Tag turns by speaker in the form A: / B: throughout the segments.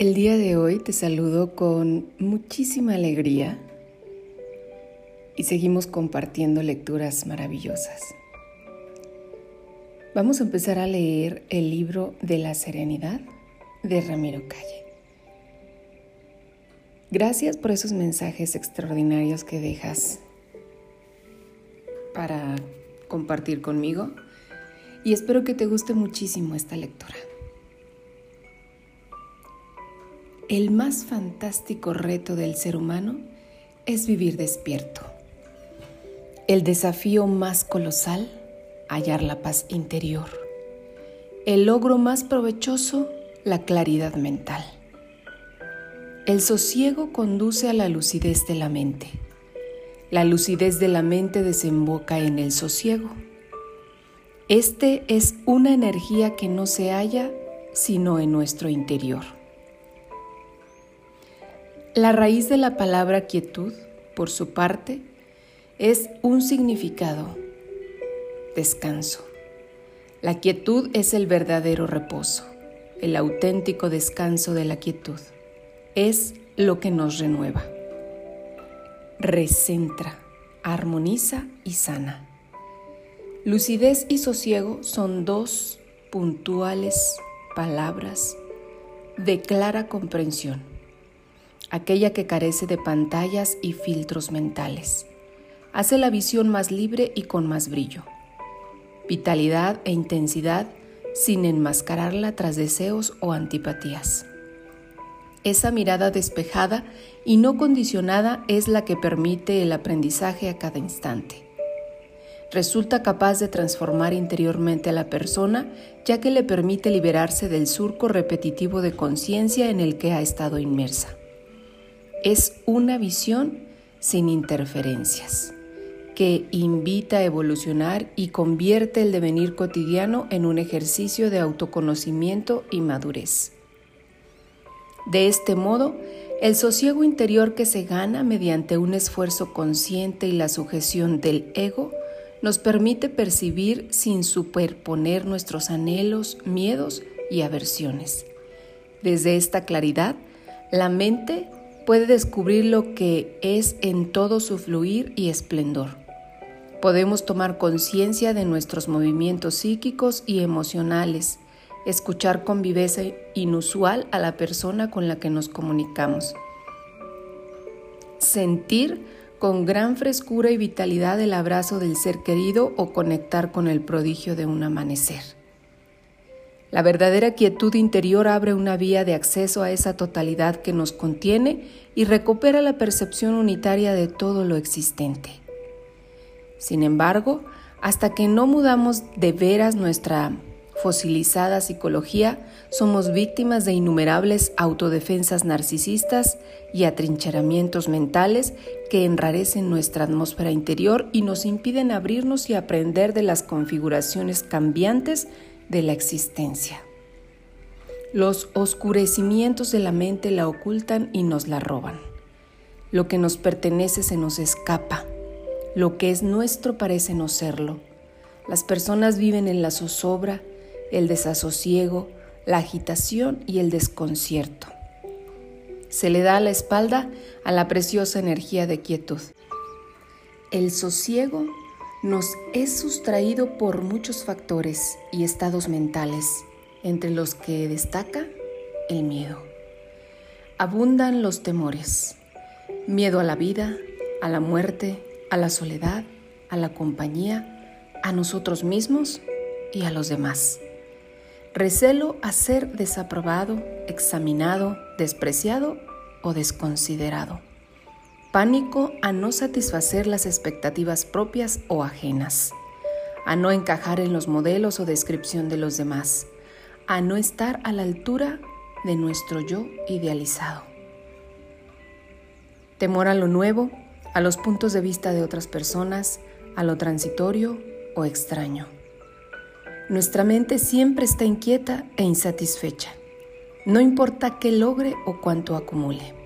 A: El día de hoy te saludo con muchísima alegría y seguimos compartiendo lecturas maravillosas. Vamos a empezar a leer el libro de la serenidad de Ramiro Calle. Gracias por esos mensajes extraordinarios que dejas para compartir conmigo y espero que te guste muchísimo esta lectura. El más fantástico reto del ser humano es vivir despierto. El desafío más colosal, hallar la paz interior. El logro más provechoso, la claridad mental. El sosiego conduce a la lucidez de la mente. La lucidez de la mente desemboca en el sosiego. Este es una energía que no se halla sino en nuestro interior. La raíz de la palabra quietud, por su parte, es un significado, descanso. La quietud es el verdadero reposo, el auténtico descanso de la quietud. Es lo que nos renueva, recentra, armoniza y sana. Lucidez y sosiego son dos puntuales palabras de clara comprensión aquella que carece de pantallas y filtros mentales. Hace la visión más libre y con más brillo. Vitalidad e intensidad sin enmascararla tras deseos o antipatías. Esa mirada despejada y no condicionada es la que permite el aprendizaje a cada instante. Resulta capaz de transformar interiormente a la persona ya que le permite liberarse del surco repetitivo de conciencia en el que ha estado inmersa. Es una visión sin interferencias que invita a evolucionar y convierte el devenir cotidiano en un ejercicio de autoconocimiento y madurez. De este modo, el sosiego interior que se gana mediante un esfuerzo consciente y la sujeción del ego nos permite percibir sin superponer nuestros anhelos, miedos y aversiones. Desde esta claridad, la mente puede descubrir lo que es en todo su fluir y esplendor. Podemos tomar conciencia de nuestros movimientos psíquicos y emocionales, escuchar con viveza inusual a la persona con la que nos comunicamos, sentir con gran frescura y vitalidad el abrazo del ser querido o conectar con el prodigio de un amanecer. La verdadera quietud interior abre una vía de acceso a esa totalidad que nos contiene y recupera la percepción unitaria de todo lo existente. Sin embargo, hasta que no mudamos de veras nuestra fosilizada psicología, somos víctimas de innumerables autodefensas narcisistas y atrincheramientos mentales que enrarecen nuestra atmósfera interior y nos impiden abrirnos y aprender de las configuraciones cambiantes de la existencia. Los oscurecimientos de la mente la ocultan y nos la roban. Lo que nos pertenece se nos escapa. Lo que es nuestro parece no serlo. Las personas viven en la zozobra, el desasosiego, la agitación y el desconcierto. Se le da la espalda a la preciosa energía de quietud. El sosiego nos es sustraído por muchos factores y estados mentales, entre los que destaca el miedo. Abundan los temores, miedo a la vida, a la muerte, a la soledad, a la compañía, a nosotros mismos y a los demás. Recelo a ser desaprobado, examinado, despreciado o desconsiderado pánico a no satisfacer las expectativas propias o ajenas, a no encajar en los modelos o descripción de los demás, a no estar a la altura de nuestro yo idealizado. Temor a lo nuevo, a los puntos de vista de otras personas, a lo transitorio o extraño. Nuestra mente siempre está inquieta e insatisfecha, no importa qué logre o cuánto acumule.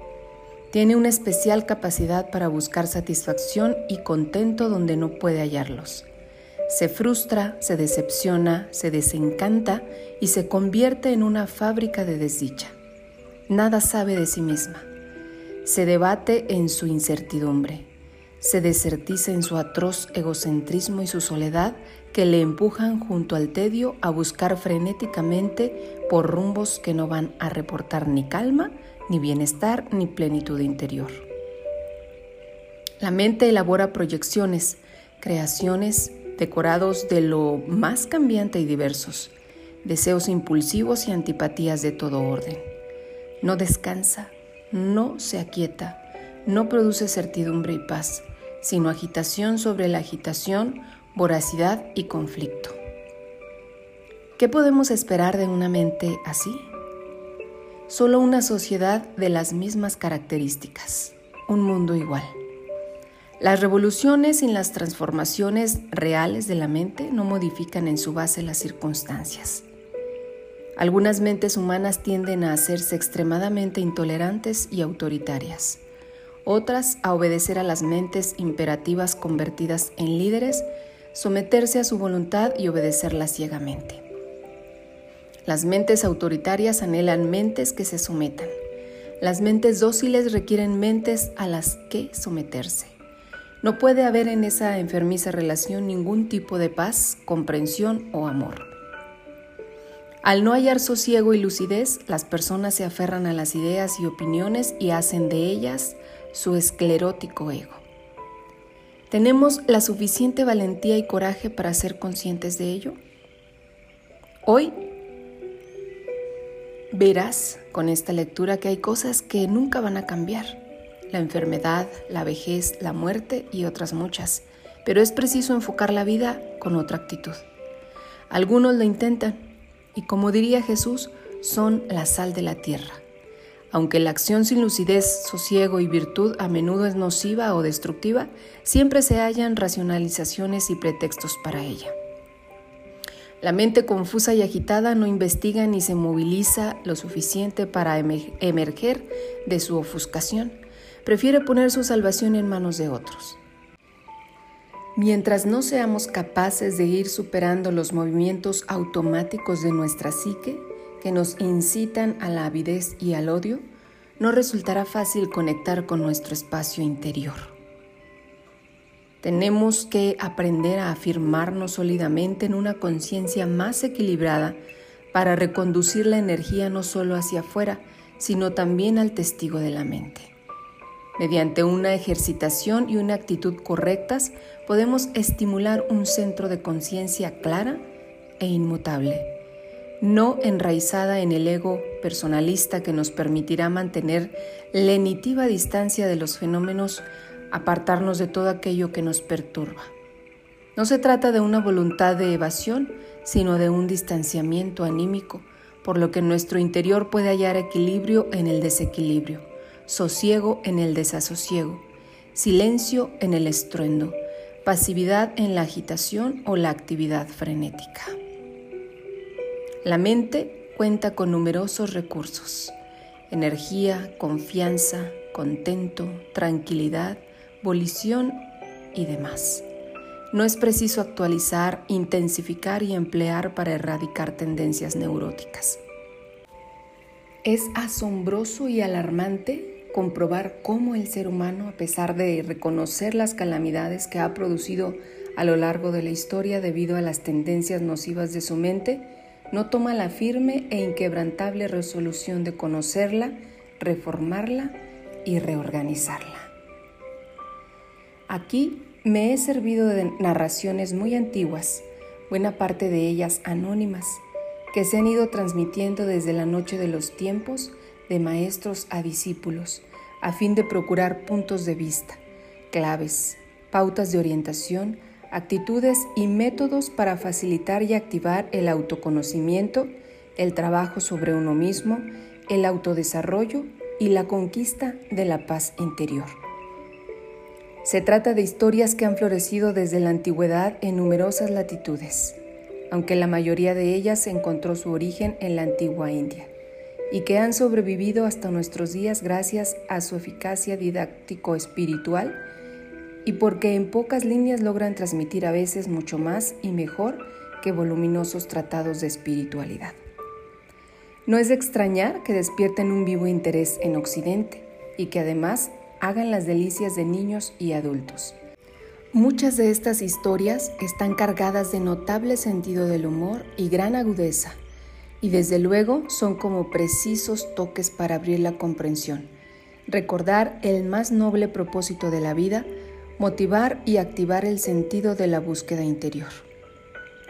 A: Tiene una especial capacidad para buscar satisfacción y contento donde no puede hallarlos. Se frustra, se decepciona, se desencanta y se convierte en una fábrica de desdicha. nada sabe de sí misma. Se debate en su incertidumbre, se desertiza en su atroz egocentrismo y su soledad que le empujan junto al tedio a buscar frenéticamente por rumbos que no van a reportar ni calma, ni bienestar, ni plenitud interior. La mente elabora proyecciones, creaciones, decorados de lo más cambiante y diversos, deseos impulsivos y antipatías de todo orden. No descansa, no se aquieta, no produce certidumbre y paz, sino agitación sobre la agitación, voracidad y conflicto. ¿Qué podemos esperar de una mente así? Solo una sociedad de las mismas características, un mundo igual. Las revoluciones y las transformaciones reales de la mente no modifican en su base las circunstancias. Algunas mentes humanas tienden a hacerse extremadamente intolerantes y autoritarias, otras a obedecer a las mentes imperativas convertidas en líderes, someterse a su voluntad y obedecerla ciegamente. Las mentes autoritarias anhelan mentes que se sometan. Las mentes dóciles requieren mentes a las que someterse. No puede haber en esa enfermiza relación ningún tipo de paz, comprensión o amor. Al no hallar sosiego y lucidez, las personas se aferran a las ideas y opiniones y hacen de ellas su esclerótico ego. ¿Tenemos la suficiente valentía y coraje para ser conscientes de ello? Hoy verás con esta lectura que hay cosas que nunca van a cambiar. La enfermedad, la vejez, la muerte y otras muchas. Pero es preciso enfocar la vida con otra actitud. Algunos lo intentan, y como diría Jesús, son la sal de la tierra. Aunque la acción sin lucidez, sosiego y virtud a menudo es nociva o destructiva, siempre se hallan racionalizaciones y pretextos para ella. La mente confusa y agitada no investiga ni se moviliza lo suficiente para emerger de su ofuscación. Prefiere poner su salvación en manos de otros. Mientras no seamos capaces de ir superando los movimientos automáticos de nuestra psique que nos incitan a la avidez y al odio, no resultará fácil conectar con nuestro espacio interior. Tenemos que aprender a afirmarnos sólidamente en una conciencia más equilibrada para reconducir la energía no solo hacia afuera, sino también al testigo de la mente. Mediante una ejercitación y una actitud correctas, podemos estimular un centro de conciencia clara e inmutable, no enraizada en el ego personalista que nos permitirá mantener lenitiva distancia de los fenómenos, apartarnos de todo aquello que nos perturba. No se trata de una voluntad de evasión, sino de un distanciamiento anímico, por lo que nuestro interior puede hallar equilibrio en el desequilibrio sosiego en el desasosiego, silencio en el estruendo, pasividad en la agitación o la actividad frenética. La mente cuenta con numerosos recursos, energía, confianza, contento, tranquilidad, volición y demás. No es preciso actualizar, intensificar y emplear para erradicar tendencias neuróticas. Es asombroso y alarmante comprobar cómo el ser humano, a pesar de reconocer las calamidades que ha producido a lo largo de la historia debido a las tendencias nocivas de su mente, no toma la firme e inquebrantable resolución de conocerla, reformarla y reorganizarla. Aquí me he servido de narraciones muy antiguas, buena parte de ellas anónimas, que se han ido transmitiendo desde la noche de los tiempos de maestros a discípulos, a fin de procurar puntos de vista, claves, pautas de orientación, actitudes y métodos para facilitar y activar el autoconocimiento, el trabajo sobre uno mismo, el autodesarrollo y la conquista de la paz interior. Se trata de historias que han florecido desde la antigüedad en numerosas latitudes, aunque la mayoría de ellas encontró su origen en la antigua India y que han sobrevivido hasta nuestros días gracias a su eficacia didáctico-espiritual y porque en pocas líneas logran transmitir a veces mucho más y mejor que voluminosos tratados de espiritualidad. No es de extrañar que despierten un vivo interés en Occidente y que además hagan las delicias de niños y adultos. Muchas de estas historias están cargadas de notable sentido del humor y gran agudeza, y desde luego son como precisos toques para abrir la comprensión, recordar el más noble propósito de la vida, motivar y activar el sentido de la búsqueda interior.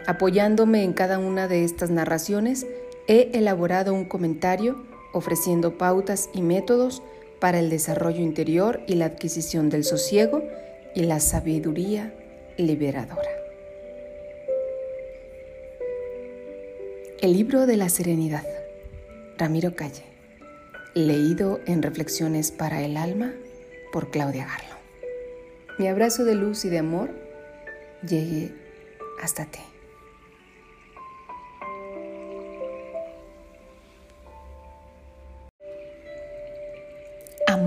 A: Apoyándome en cada una de estas narraciones, he elaborado un comentario ofreciendo pautas y métodos para el desarrollo interior y la adquisición del sosiego y la sabiduría liberadora. El libro de la serenidad, Ramiro Calle, leído en Reflexiones para el Alma por Claudia Garlo. Mi abrazo de luz y de amor llegue hasta ti.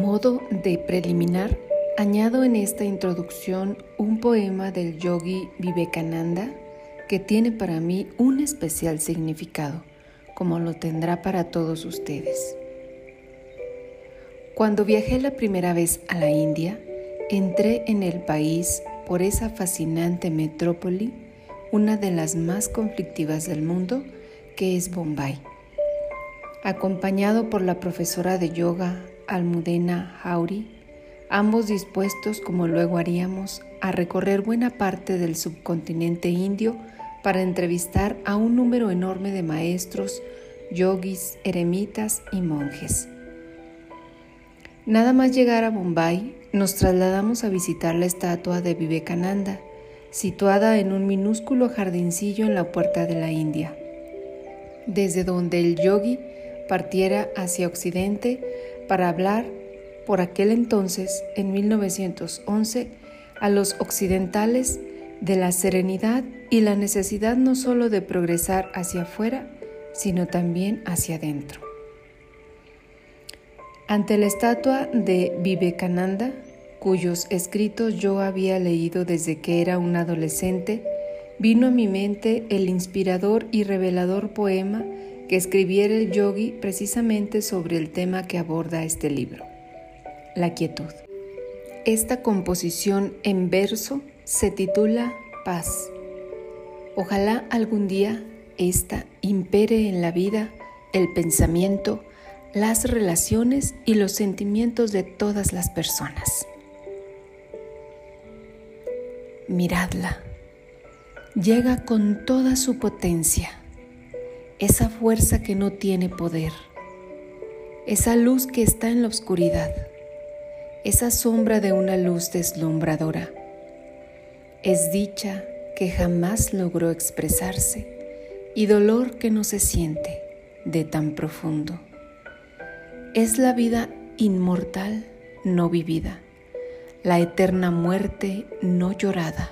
A: Modo de preliminar, añado en esta introducción un poema del yogi Vivekananda que tiene para mí un especial significado, como lo tendrá para todos ustedes. Cuando viajé la primera vez a la India, entré en el país por esa fascinante metrópoli, una de las más conflictivas del mundo, que es Bombay. Acompañado por la profesora de yoga Almudena Jauri, ambos dispuestos, como luego haríamos, a recorrer buena parte del subcontinente indio para entrevistar a un número enorme de maestros, yogis, eremitas y monjes. Nada más llegar a Bombay, nos trasladamos a visitar la estatua de Vivekananda, situada en un minúsculo jardincillo en la puerta de la India, desde donde el yogi partiera hacia Occidente para hablar por aquel entonces, en 1911, a los occidentales de la serenidad y la necesidad no solo de progresar hacia afuera, sino también hacia adentro. Ante la estatua de Vivekananda, cuyos escritos yo había leído desde que era un adolescente, vino a mi mente el inspirador y revelador poema que escribiera el yogi precisamente sobre el tema que aborda este libro, la quietud. Esta composición en verso se titula Paz. Ojalá algún día esta impere en la vida, el pensamiento, las relaciones y los sentimientos de todas las personas. Miradla. Llega con toda su potencia esa fuerza que no tiene poder, esa luz que está en la oscuridad, esa sombra de una luz deslumbradora. Es dicha que jamás logró expresarse y dolor que no se siente de tan profundo. Es la vida inmortal no vivida, la eterna muerte no llorada.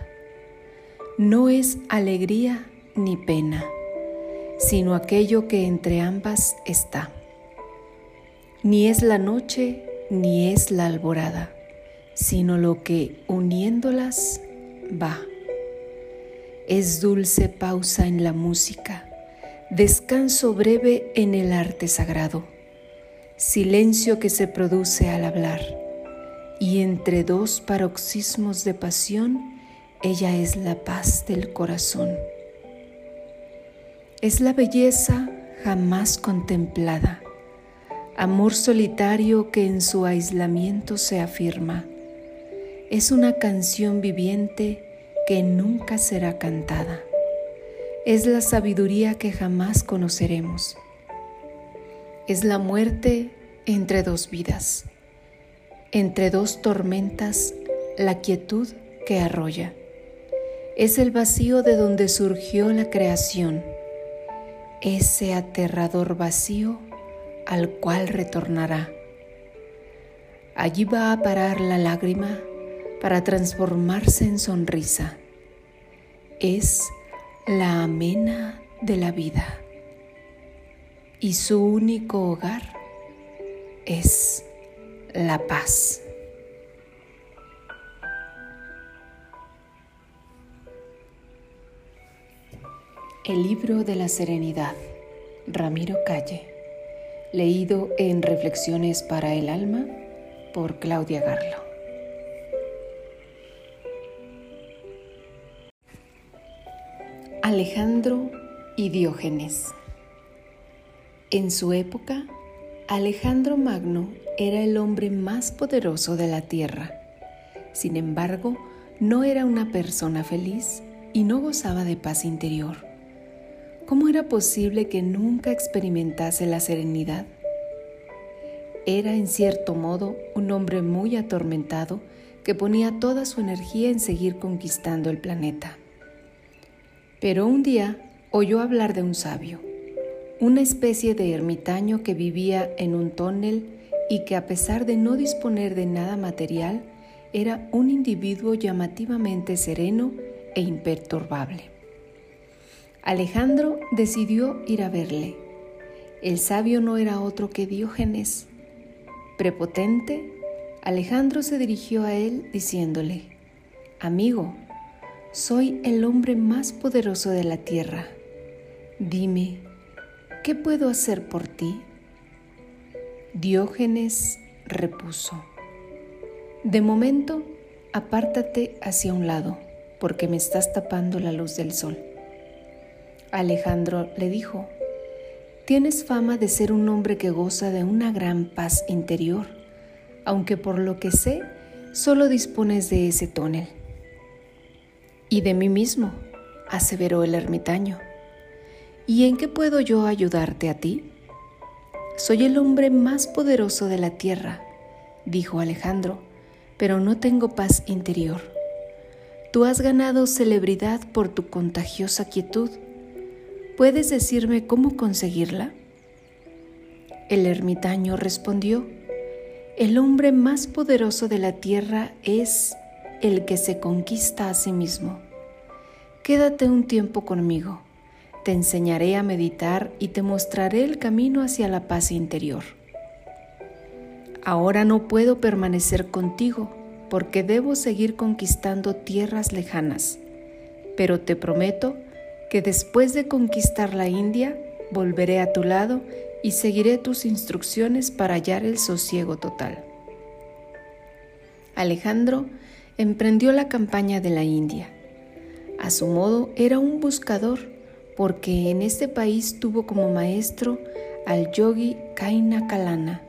A: No es alegría ni pena sino aquello que entre ambas está. Ni es la noche ni es la alborada, sino lo que uniéndolas va. Es dulce pausa en la música, descanso breve en el arte sagrado, silencio que se produce al hablar, y entre dos paroxismos de pasión, ella es la paz del corazón es la belleza jamás contemplada, amor solitario que en su aislamiento se afirma. Es una canción viviente que nunca será cantada. Es la sabiduría que jamás conoceremos. Es la muerte entre dos vidas, entre dos tormentas, la quietud que arrolla. Es el vacío de donde surgió la creación ese aterrador vacío al cual retornará. Allí va a parar la lágrima para transformarse en sonrisa. Es la amena de la vida y su único hogar es la paz. El libro de la serenidad, Ramiro Calle. leído en Reflexiones para el Alma por Claudia Garlo. Alejandro y Diógenes En su época, Alejandro Magno era el hombre más poderoso de la tierra. Sin embargo, no era una persona feliz y no gozaba de paz interior. ¿Cómo era posible que nunca experimentase la serenidad? Era en cierto modo un hombre muy atormentado que ponía toda su energía en seguir conquistando el planeta. Pero un día oyó hablar de un sabio, una especie de ermitaño que vivía en un túnel y que a pesar de no disponer de nada material, era un individuo llamativamente sereno e imperturbable. Alejandro decidió ir a verle. El sabio no era otro que Diógenes. Prepotente, Alejandro se dirigió a él diciéndole, Amigo, soy el hombre más poderoso de la tierra. Dime, ¿qué puedo hacer por ti? Diógenes repuso, De momento, apártate hacia un lado, porque me estás tapando la luz del sol. Alejandro le dijo, Tienes fama de ser un hombre que goza de una gran paz interior, aunque por lo que sé, solo dispones de ese tonel. Y de mí mismo, aseveró el ermitaño. ¿Y en qué puedo yo ayudarte a ti? Soy el hombre más poderoso de la tierra, dijo Alejandro, pero no tengo paz interior. Tú has ganado celebridad por tu contagiosa quietud ¿Puedes decirme cómo conseguirla? El ermitaño respondió, el hombre más poderoso de la tierra es el que se conquista a sí mismo. Quédate un tiempo conmigo, te enseñaré a meditar y te mostraré el camino hacia la paz interior. Ahora no puedo permanecer contigo porque debo seguir conquistando tierras lejanas, pero te prometo que después de conquistar la India, volveré a tu lado y seguiré tus instrucciones para hallar el sosiego total. Alejandro emprendió la campaña de la India. A su modo era un buscador, porque en este país tuvo como maestro al yogi Kaina Kalana,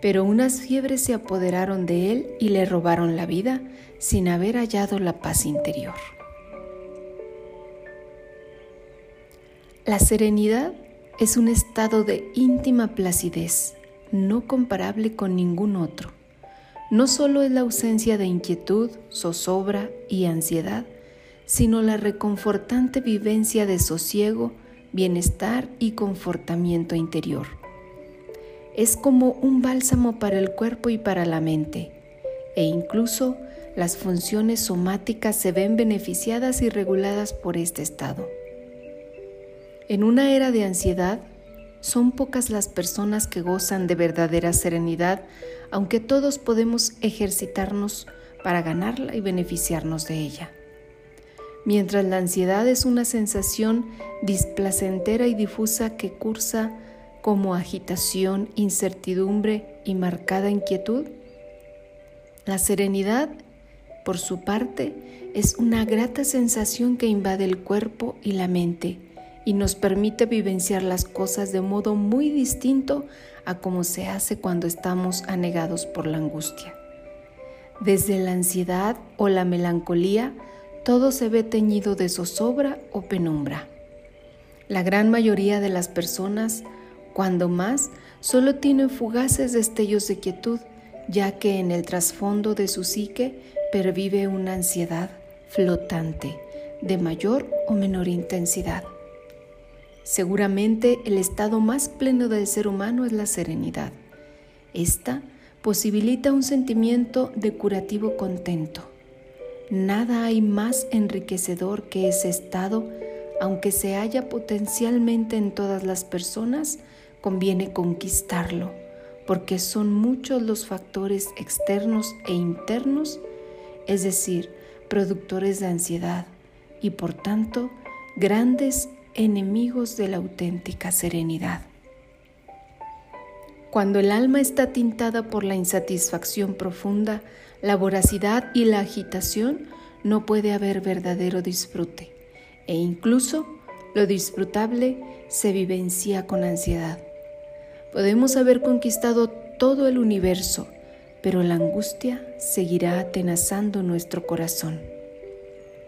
A: pero unas fiebres se apoderaron de él y le robaron la vida sin haber hallado la paz interior. La serenidad es un estado de íntima placidez, no comparable con ningún otro. No solo es la ausencia de inquietud, zozobra y ansiedad, sino la reconfortante vivencia de sosiego, bienestar y confortamiento interior. Es como un bálsamo para el cuerpo y para la mente, e incluso las funciones somáticas se ven beneficiadas y reguladas por este estado. En una era de ansiedad, son pocas las personas que gozan de verdadera serenidad, aunque todos podemos ejercitarnos para ganarla y beneficiarnos de ella. Mientras la ansiedad es una sensación displacentera y difusa que cursa como agitación, incertidumbre y marcada inquietud, la serenidad, por su parte, es una grata sensación que invade el cuerpo y la mente y nos permite vivenciar las cosas de modo muy distinto a como se hace cuando estamos anegados por la angustia. Desde la ansiedad o la melancolía, todo se ve teñido de zozobra o penumbra. La gran mayoría de las personas, cuando más, solo tienen fugaces destellos de quietud, ya que en el trasfondo de su psique pervive una ansiedad flotante, de mayor o menor intensidad. Seguramente el estado más pleno del ser humano es la serenidad. Esta posibilita un sentimiento de curativo contento. Nada hay más enriquecedor que ese estado, aunque se halla potencialmente en todas las personas, conviene conquistarlo, porque son muchos los factores externos e internos, es decir, productores de ansiedad y por tanto grandes enemigos de la auténtica serenidad. Cuando el alma está tintada por la insatisfacción profunda, la voracidad y la agitación, no puede haber verdadero disfrute, e incluso lo disfrutable se vivencia con ansiedad. Podemos haber conquistado todo el universo, pero la angustia seguirá atenazando nuestro corazón.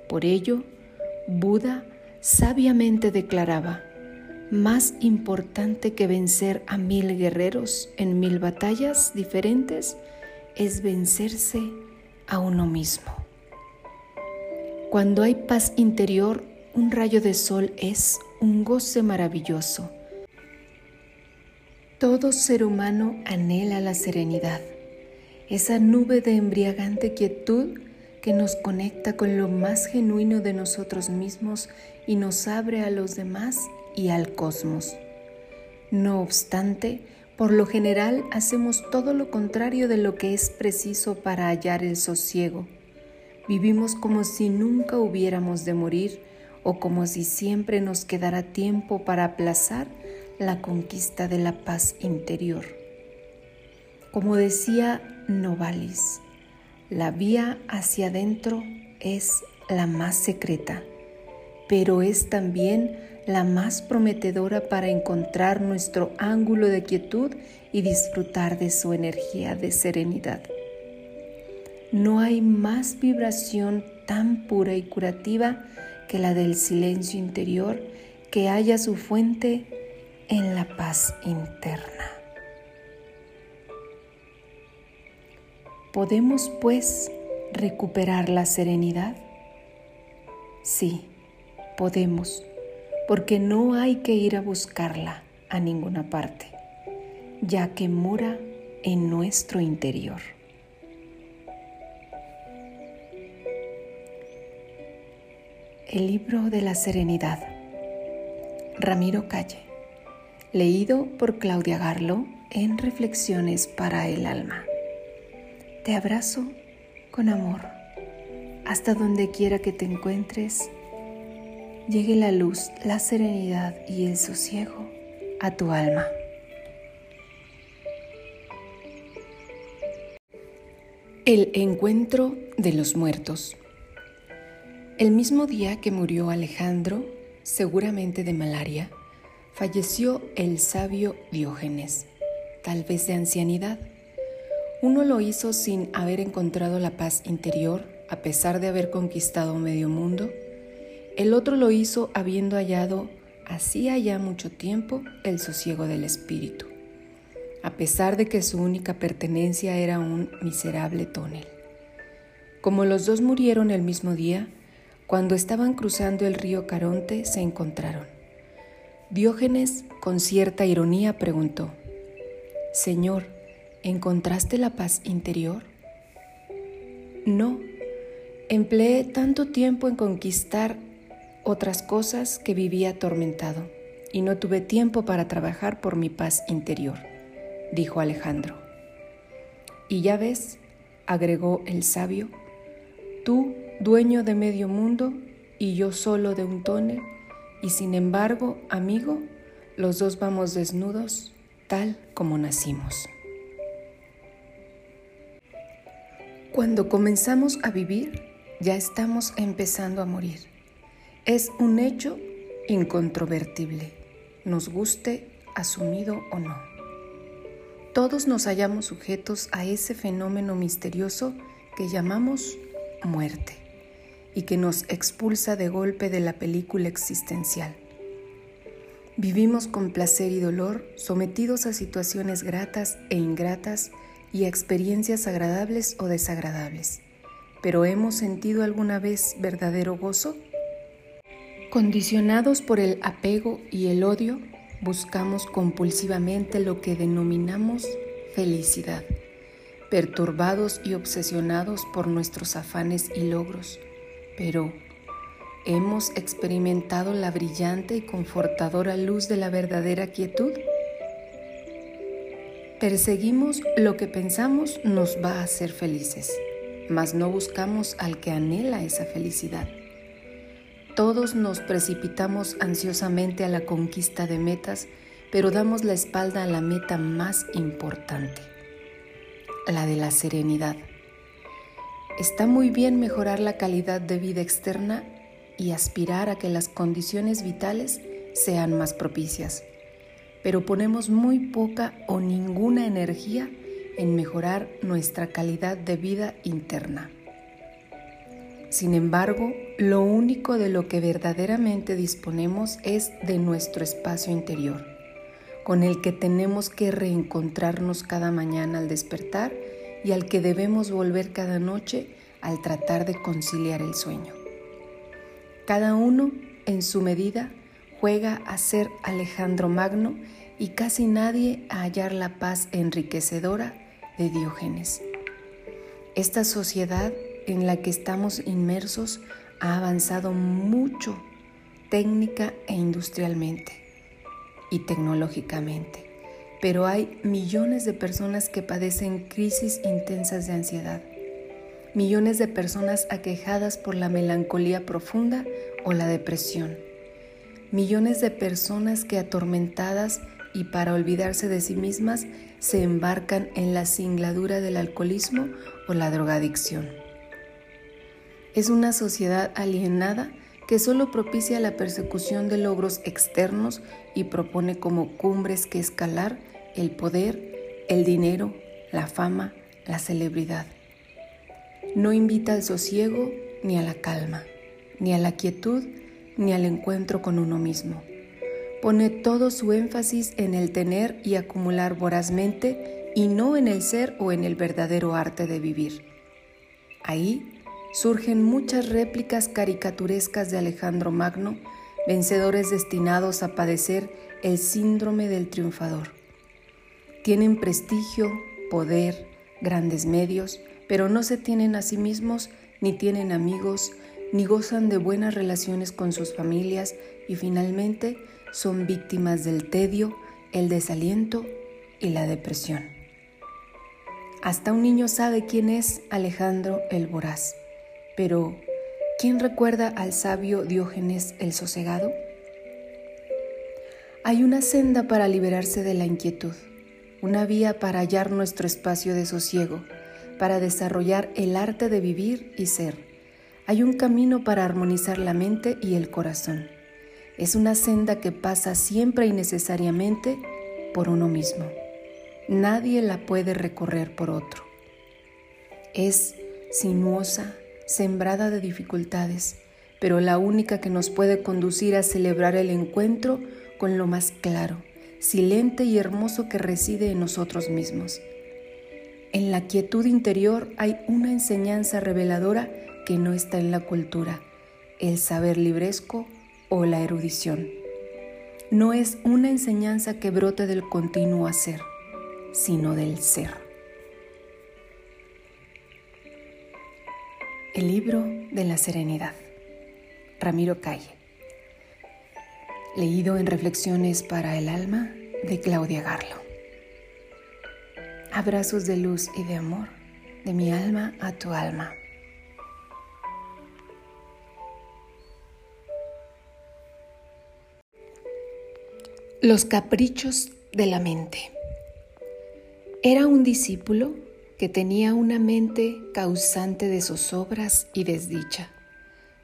A: Por ello, Buda sabiamente declaraba, más importante que vencer a mil guerreros en mil batallas diferentes es vencerse a uno mismo. Cuando hay paz interior, un rayo de sol es un goce maravilloso. Todo ser humano anhela la serenidad, esa nube de embriagante quietud que nos conecta con lo más genuino de nosotros mismos y nos abre a los demás y al cosmos. No obstante, por lo general hacemos todo lo contrario de lo que es preciso para hallar el sosiego. Vivimos como si nunca hubiéramos de morir o como si siempre nos quedara tiempo para aplazar la conquista de la paz interior. Como decía Novalis, la vía hacia adentro es la más secreta, pero es también la más prometedora para encontrar nuestro ángulo de quietud y disfrutar de su energía de serenidad. No hay más vibración tan pura y curativa que la del silencio interior que haya su fuente en la paz interna. ¿Podemos, pues, recuperar la serenidad? Sí, podemos, porque no hay que ir a buscarla a ninguna parte, ya que mora en nuestro interior. El libro de la serenidad. Ramiro Calle. Leído por Claudia Garlo en Reflexiones para el Alma. Te abrazo con amor. Hasta donde quiera que te encuentres, llegue la luz, la serenidad y el sosiego a tu alma. El encuentro de los muertos. El mismo día que murió Alejandro, seguramente de malaria, falleció el sabio Diógenes, tal vez de ancianidad uno lo hizo sin haber encontrado la paz interior, a pesar de haber conquistado medio mundo. El otro lo hizo habiendo hallado, hacía ya mucho tiempo, el sosiego del espíritu, a pesar de que su única pertenencia era un miserable tonel. Como los dos murieron el mismo día, cuando estaban cruzando el río Caronte se encontraron. Diógenes, con cierta ironía, preguntó, Señor, ¿Encontraste la paz interior? No, empleé tanto tiempo en conquistar otras cosas que vivía atormentado y no tuve tiempo para trabajar por mi paz interior, dijo Alejandro. Y ya ves, agregó el sabio, tú dueño de medio mundo y yo solo de un tonel, y sin embargo, amigo, los dos vamos desnudos tal como nacimos. Cuando comenzamos a vivir, ya estamos empezando a morir. Es un hecho incontrovertible, nos guste asumido o no. Todos nos hallamos sujetos a ese fenómeno misterioso que llamamos muerte y que nos expulsa de golpe de la película existencial. Vivimos con placer y dolor, sometidos a situaciones gratas e ingratas y experiencias agradables o desagradables. Pero ¿hemos sentido alguna vez verdadero gozo? Condicionados por el apego y el odio, buscamos compulsivamente lo que denominamos felicidad, perturbados y obsesionados por nuestros afanes y logros. Pero, ¿hemos experimentado la brillante y confortadora luz de la verdadera quietud? Perseguimos lo que pensamos nos va a hacer felices, mas no buscamos al que anhela esa felicidad. Todos nos precipitamos ansiosamente a la conquista de metas, pero damos la espalda a la meta más importante, la de la serenidad. Está muy bien mejorar la calidad de vida externa y aspirar a que las condiciones vitales sean más propicias, pero ponemos muy poca o ninguna energía en mejorar nuestra calidad de vida interna. Sin embargo, lo único de lo que verdaderamente disponemos es de nuestro espacio interior, con el que tenemos que reencontrarnos cada mañana al despertar y al que debemos volver cada noche al tratar de conciliar el sueño. Cada uno, en su medida, juega a ser Alejandro Magno y casi nadie a hallar la paz enriquecedora de Diógenes. Esta sociedad en la que estamos inmersos ha avanzado mucho técnica e industrialmente y tecnológicamente, pero hay millones de personas que padecen crisis intensas de ansiedad, millones de personas aquejadas por la melancolía profunda o la depresión, millones de personas que atormentadas y para olvidarse de sí mismas se embarcan en la singladura del alcoholismo o la drogadicción. Es una sociedad alienada que solo propicia la persecución de logros externos y propone como cumbres que escalar el poder, el dinero, la fama, la celebridad. No invita al sosiego ni a la calma, ni a la quietud, ni al encuentro con uno mismo. Pone todo su énfasis en el tener y acumular vorazmente y no en el ser o en el verdadero arte de vivir. Ahí surgen muchas réplicas caricaturescas de Alejandro Magno, vencedores destinados a padecer el síndrome del triunfador. Tienen prestigio, poder, grandes medios, pero no se tienen a sí mismos, ni tienen amigos, ni gozan de buenas relaciones con sus familias y finalmente son víctimas del tedio, el desaliento y la depresión. Hasta un niño sabe quién es Alejandro el Voraz. Pero, ¿quién recuerda al sabio Diógenes el sosegado? Hay una senda para liberarse de la inquietud, una vía para hallar nuestro espacio de sosiego, para desarrollar el arte de vivir y ser. Hay un camino para armonizar la mente y el corazón. Es una senda que pasa siempre y necesariamente por uno mismo. Nadie la puede recorrer por otro. Es sinuosa, sembrada de dificultades, pero la única que nos puede conducir a celebrar el encuentro con lo más claro, silente y hermoso que reside en nosotros mismos. En la quietud interior hay una enseñanza reveladora que no está en la cultura, el saber libresco o la erudición. No es una enseñanza que brote del continuo hacer, sino del ser. El libro de la serenidad. Ramiro Calle. Leído en Reflexiones para el alma de Claudia Garlo. Abrazos de luz y de amor de mi alma a tu alma. Los caprichos de la mente. Era un discípulo que tenía una mente causante de zozobras y desdicha,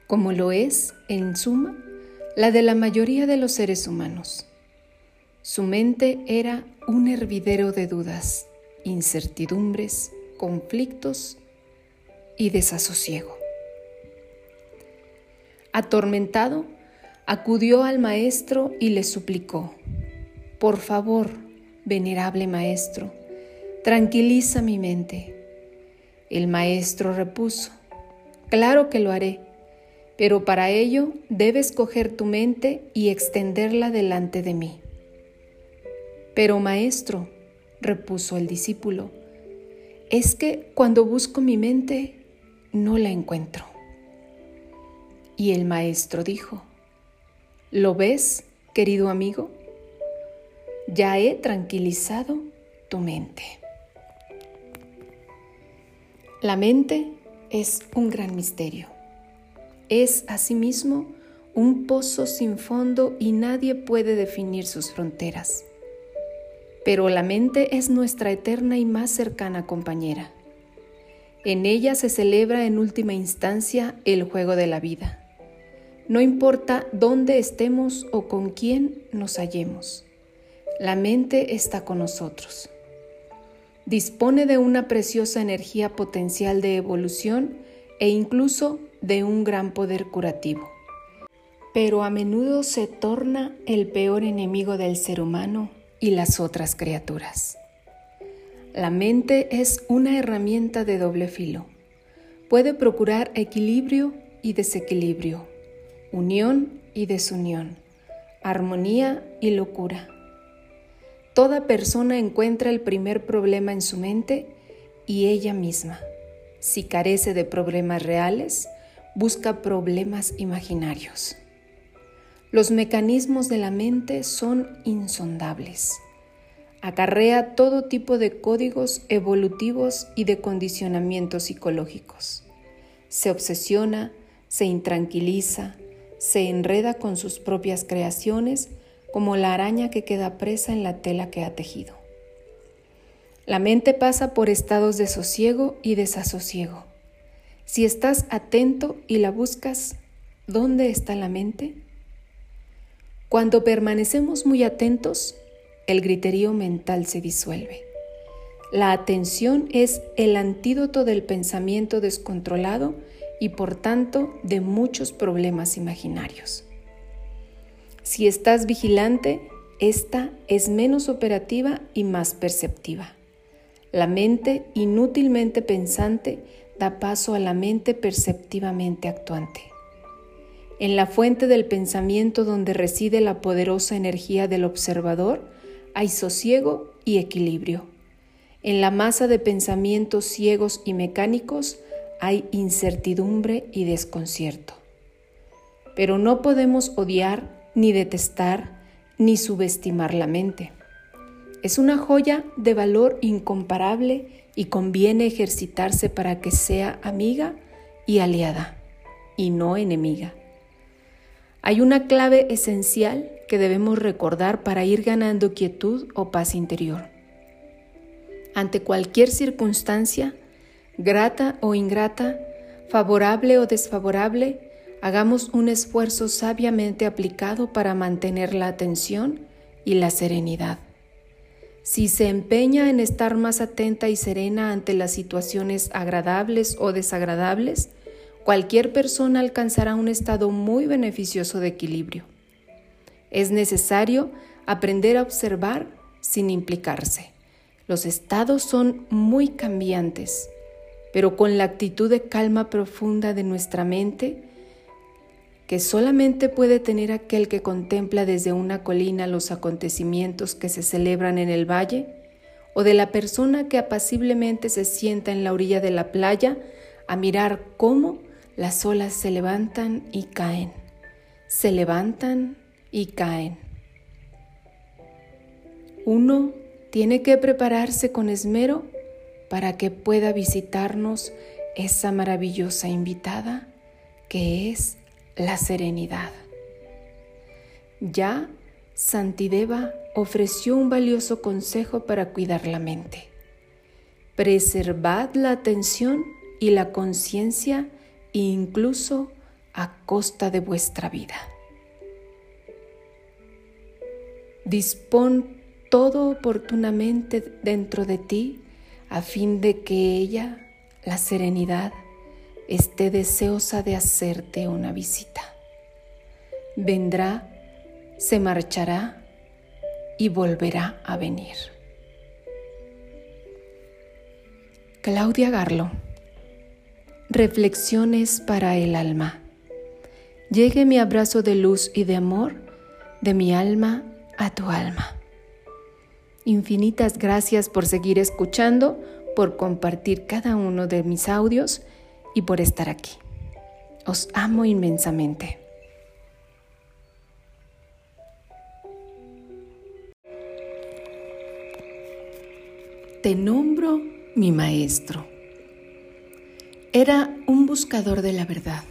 A: como lo es, en suma, la de la mayoría de los seres humanos. Su mente era un hervidero de dudas, incertidumbres, conflictos y desasosiego. Atormentado, acudió al maestro y le suplicó, Por favor, venerable maestro, Tranquiliza mi mente. El maestro repuso, Claro que lo haré, pero para ello debes coger tu mente y extenderla delante de mí. Pero maestro, repuso el discípulo, es que cuando busco mi mente no la encuentro. Y el maestro dijo, ¿lo ves, querido amigo? Ya he tranquilizado tu mente. La mente es un gran misterio. Es asimismo un pozo sin fondo y nadie puede definir sus fronteras. pero la mente es nuestra eterna y más cercana compañera. En ella se celebra en última instancia el juego de la vida. No importa dónde estemos o con quién nos hallemos, la mente está con nosotros. Dispone de una preciosa energía potencial de evolución e incluso de un gran poder curativo. Pero a menudo se torna el peor enemigo del ser humano y las otras criaturas. La mente es una herramienta de doble filo. Puede procurar equilibrio y desequilibrio, unión y desunión, armonía y locura. Toda persona encuentra el primer problema en su mente y ella misma. Si carece de problemas reales, busca problemas imaginarios. Los mecanismos de la mente son insondables. Acarrea todo tipo de códigos evolutivos y de condicionamientos psicológicos. Se obsesiona, se intranquiliza, se enreda con sus propias creaciones como la araña que queda presa en la tela que ha tejido. La mente pasa por estados de sosiego y desasosiego. Si estás atento y la buscas, ¿dónde está la mente? Cuando permanecemos muy atentos, el griterío mental se disuelve. La atención es el antídoto del pensamiento descontrolado y por tanto de muchos problemas imaginarios. Si estás vigilante, esta es menos operativa y más perceptiva. La mente inútilmente pensante da paso a la mente perceptivamente actuante. En la fuente del pensamiento donde reside la poderosa energía del observador hay sosiego y equilibrio. En la masa de pensamientos ciegos y mecánicos hay incertidumbre y desconcierto. Pero no podemos odiar, ni detestar, ni subestimar la mente. Es una joya de valor incomparable y conviene ejercitarse para que sea amiga y aliada, y no enemiga. Hay una clave esencial que debemos recordar para ir ganando quietud o paz interior. Ante cualquier circunstancia, grata o ingrata, favorable o desfavorable, hagamos un esfuerzo sabiamente aplicado para mantener la atención y la serenidad. Si se empeña en estar más atenta y serena ante las situaciones agradables o desagradables, cualquier persona alcanzará un estado muy beneficioso de equilibrio. Es necesario aprender a observar sin implicarse. Los estados son muy cambiantes, pero con la actitud de calma profunda de nuestra mente, que solamente puede tener aquel que contempla desde una colina los acontecimientos que se celebran en el valle, o de la persona que apaciblemente se sienta en la orilla de la playa a mirar cómo las olas se levantan y caen, se levantan y caen. Uno tiene que prepararse con esmero para que pueda visitarnos esa maravillosa invitada que es la serenidad. Ya Santideva ofreció un valioso consejo para cuidar la mente. Preservad la atención y la conciencia incluso a costa de vuestra vida. Dispón todo oportunamente dentro de ti a fin de que ella, la serenidad, esté deseosa de hacerte una visita. Vendrá, se marchará y volverá a venir. Claudia Garlo Reflexiones para el alma. Llegue mi abrazo de luz y de amor de mi alma a tu alma. Infinitas gracias por seguir escuchando, por compartir cada uno de mis audios y por estar aquí. Os amo inmensamente. Te nombro mi maestro era un buscador de la verdad.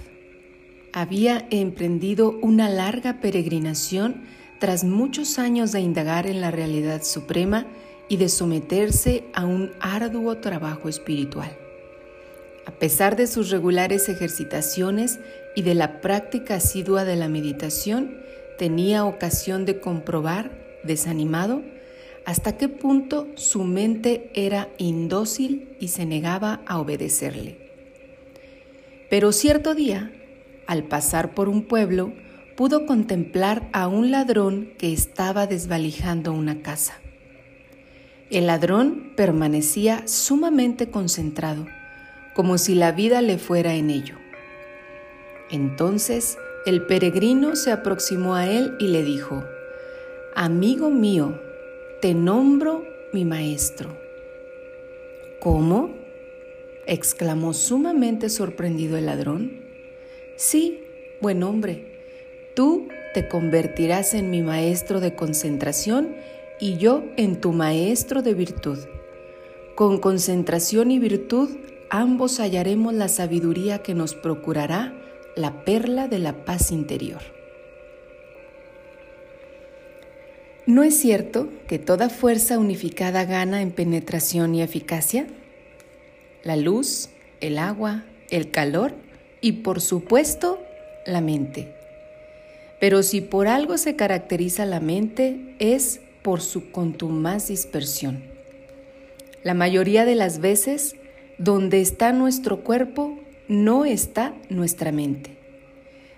A: Había emprendido una larga peregrinación tras muchos años de indagar en la realidad suprema y de someterse a un arduo trabajo espiritual. A pesar de sus regulares ejercitaciones y de la práctica asidua de la meditación, tenía ocasión de comprobar, desanimado, hasta qué punto su mente era indócil y se negaba a obedecerle. Pero cierto día, al pasar por un pueblo, pudo contemplar a un ladrón que estaba desvalijando una casa. El ladrón permanecía sumamente concentrado, como si la vida le fuera en ello. Entonces el peregrino se aproximó a él y le dijo, Amigo mío, te nombro mi maestro. ¿Cómo? exclamó sumamente sorprendido el ladrón. Sí, buen hombre, Tú te convertirás en mi maestro de concentración y yo en tu maestro de virtud. Con concentración y virtud ambos hallaremos la sabiduría que nos procurará la perla de la paz interior. ¿No es cierto que toda fuerza unificada gana en penetración y eficacia? La luz, el agua, el calor y por supuesto la mente. Pero si por algo se caracteriza la mente es por su contumaz dispersión. La mayoría de las veces, donde está nuestro cuerpo, no está nuestra mente.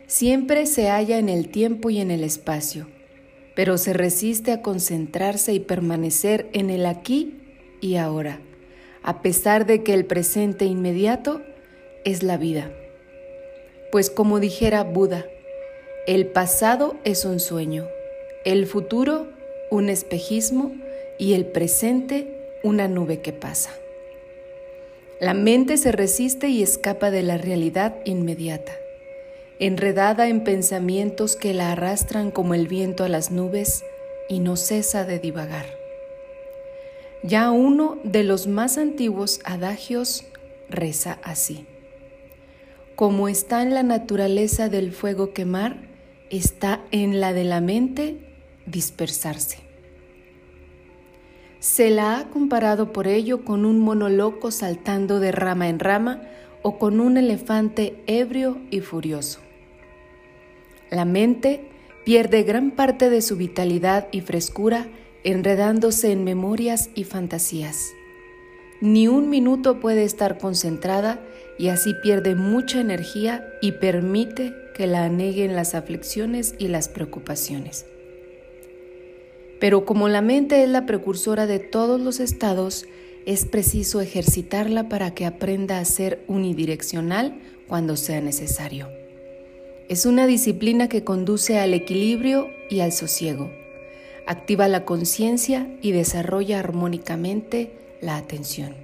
A: Siempre se halla en el tiempo y en el espacio, pero se resiste a concentrarse y permanecer en el aquí y ahora, a pesar de que el presente inmediato es la vida. Pues como dijera Buda, el pasado es un sueño, el futuro un espejismo y el presente una nube que pasa. La mente se resiste y escapa de la realidad inmediata, enredada en pensamientos que la arrastran como el viento a las nubes y no cesa de divagar. Ya uno de los más antiguos adagios reza así. Como está en la naturaleza del fuego quemar, está en la de la mente dispersarse. Se la ha comparado por ello con un mono loco saltando de rama en rama o con un elefante ebrio y furioso. La mente pierde gran parte de su vitalidad y frescura enredándose en memorias y fantasías. Ni un minuto puede estar concentrada y así pierde mucha energía y permite que la aneguen las aflicciones y las preocupaciones. Pero como la mente es la precursora de todos los estados, es preciso ejercitarla para que aprenda a ser unidireccional cuando sea necesario. Es una disciplina que conduce al equilibrio y al sosiego. Activa la conciencia y desarrolla armónicamente la atención.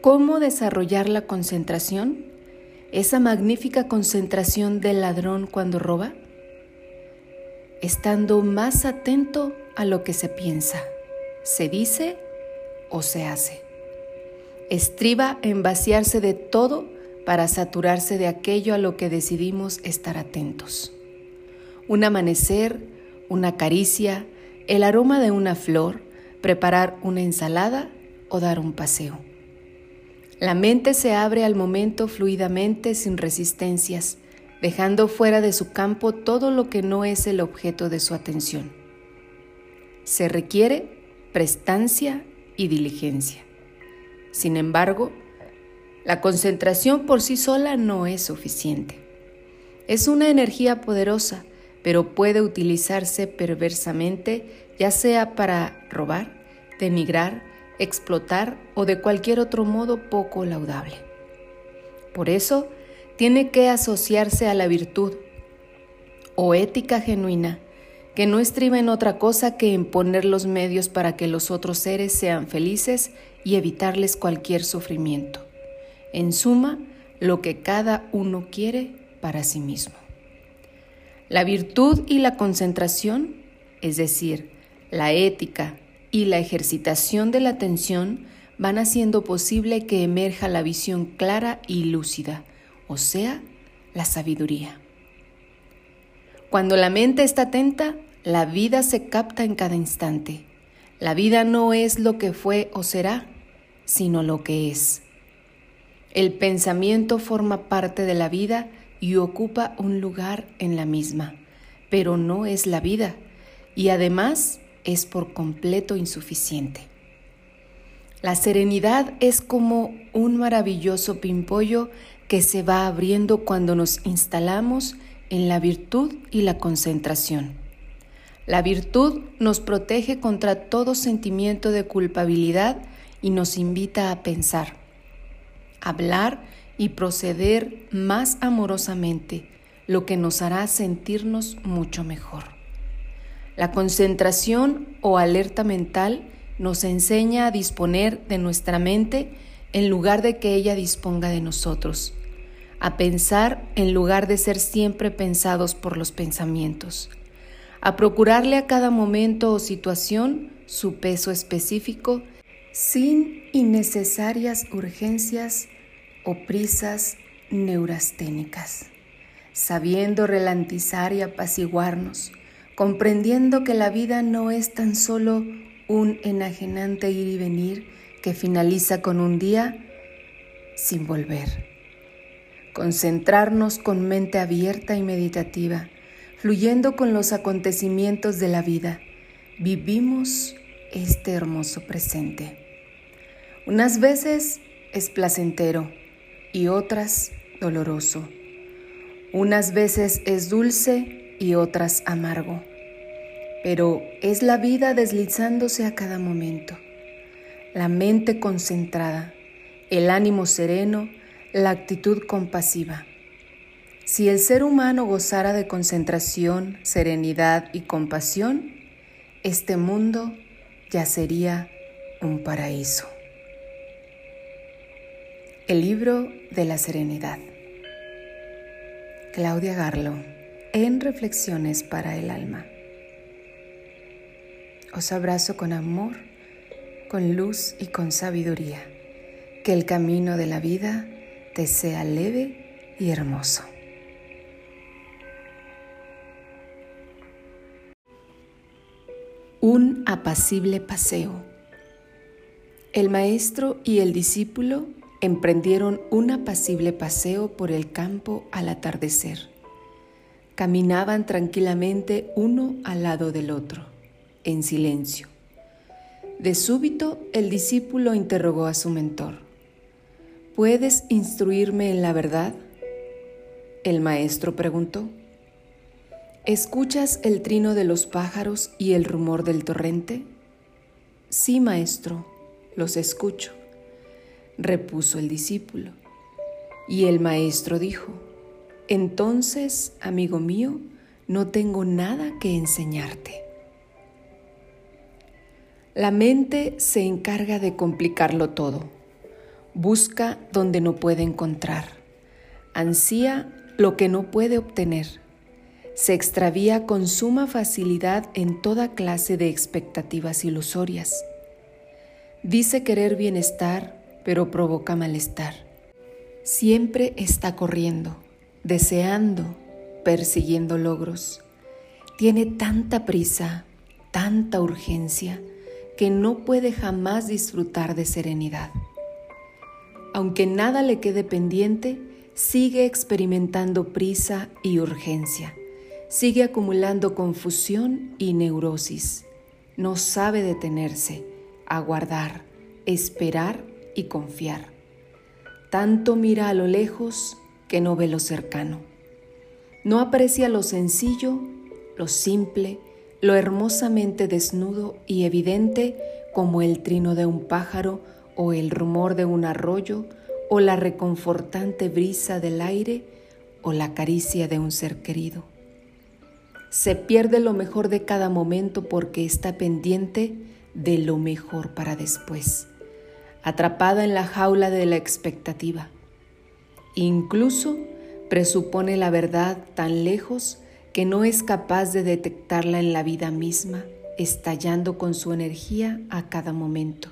A: ¿Cómo desarrollar la concentración? esa magnífica concentración del ladrón cuando roba? Estando más atento a lo que se piensa, se dice o se hace. Estriba en vaciarse de todo para saturarse de aquello a lo que decidimos estar atentos. Un amanecer, una caricia, el aroma de una flor, preparar una ensalada o dar un paseo. La mente se abre al momento fluidamente sin resistencias, dejando fuera de su campo todo lo que no es el objeto de su atención. Se requiere prestancia y diligencia. Sin embargo, la concentración por sí sola no es suficiente. Es una energía poderosa, pero puede utilizarse perversamente, ya sea para robar, denigrar, explotar o de cualquier otro modo poco laudable. Por eso, tiene que asociarse a la virtud o ética genuina, que no estriba en otra cosa que en poner los medios para que los otros seres sean felices y evitarles cualquier sufrimiento. En suma, lo que cada uno quiere para sí mismo. La virtud y la concentración, es decir, la ética, y la ejercitación de la atención van haciendo posible que emerja la visión clara y lúcida, o sea, la sabiduría. Cuando la mente está atenta, la vida se capta en cada instante. La vida no es lo que fue o será, sino lo que es. El pensamiento forma parte de la vida y ocupa un lugar en la misma, pero no es la vida y además es por completo insuficiente. La serenidad es como un maravilloso pimpollo que se va abriendo cuando nos instalamos en la virtud y la concentración. La virtud nos protege contra todo sentimiento de culpabilidad y nos invita a pensar, hablar y proceder más amorosamente, lo que nos hará sentirnos mucho mejor. La concentración o alerta mental nos enseña a disponer de nuestra mente en lugar de que ella disponga de nosotros, a pensar en lugar de ser siempre pensados por los pensamientos, a procurarle a cada momento o situación su peso específico sin innecesarias urgencias o prisas neurasténicas, sabiendo relantizar y apaciguarnos, comprendiendo que la vida no es tan solo un enajenante ir y venir que finaliza con un día sin volver. Concentrarnos con mente abierta y meditativa, fluyendo con los acontecimientos de la vida, vivimos este hermoso presente. Unas veces es placentero y otras doloroso. Unas veces es dulce y otras amargo pero es la vida deslizándose a cada momento, la mente concentrada, el ánimo sereno, la actitud compasiva. Si el ser humano gozara de concentración, serenidad y compasión, este mundo ya sería un paraíso. El libro de la serenidad. Claudia Garlo, en Reflexiones para el Alma. Os abrazo con amor, con luz y con sabiduría. Que el camino de la vida te sea leve y hermoso. Un apacible paseo. El maestro y el discípulo emprendieron un apacible paseo por el campo al atardecer. Caminaban tranquilamente uno al lado del otro en silencio. De súbito el discípulo interrogó a su mentor, ¿Puedes instruirme en la verdad? El maestro preguntó, ¿Escuchas el trino de los pájaros y el rumor del torrente? Sí, maestro, los escucho, repuso el discípulo. Y el maestro dijo, Entonces, amigo mío, no tengo nada que enseñarte. La mente se encarga de complicarlo todo. Busca donde no puede encontrar. Ansía lo que no puede obtener. Se extravía con suma facilidad en toda clase de expectativas ilusorias. Dice querer bienestar, pero provoca malestar. Siempre está corriendo, deseando, persiguiendo logros. Tiene tanta prisa, tanta urgencia que no puede jamás disfrutar de serenidad. Aunque nada le quede pendiente, sigue experimentando prisa y urgencia, sigue acumulando confusión y neurosis. No sabe detenerse, aguardar, esperar y confiar. Tanto mira a lo lejos que no ve lo cercano. No aprecia lo sencillo, lo simple, lo hermosamente desnudo y evidente como el trino de un pájaro o el rumor de un arroyo o la reconfortante brisa del aire o la caricia de un ser querido. Se pierde lo mejor de cada momento porque está pendiente de lo mejor para después, atrapada en la jaula de la expectativa. Incluso presupone la verdad tan lejos que no es capaz de detectarla en la vida misma, estallando con su energía a cada momento.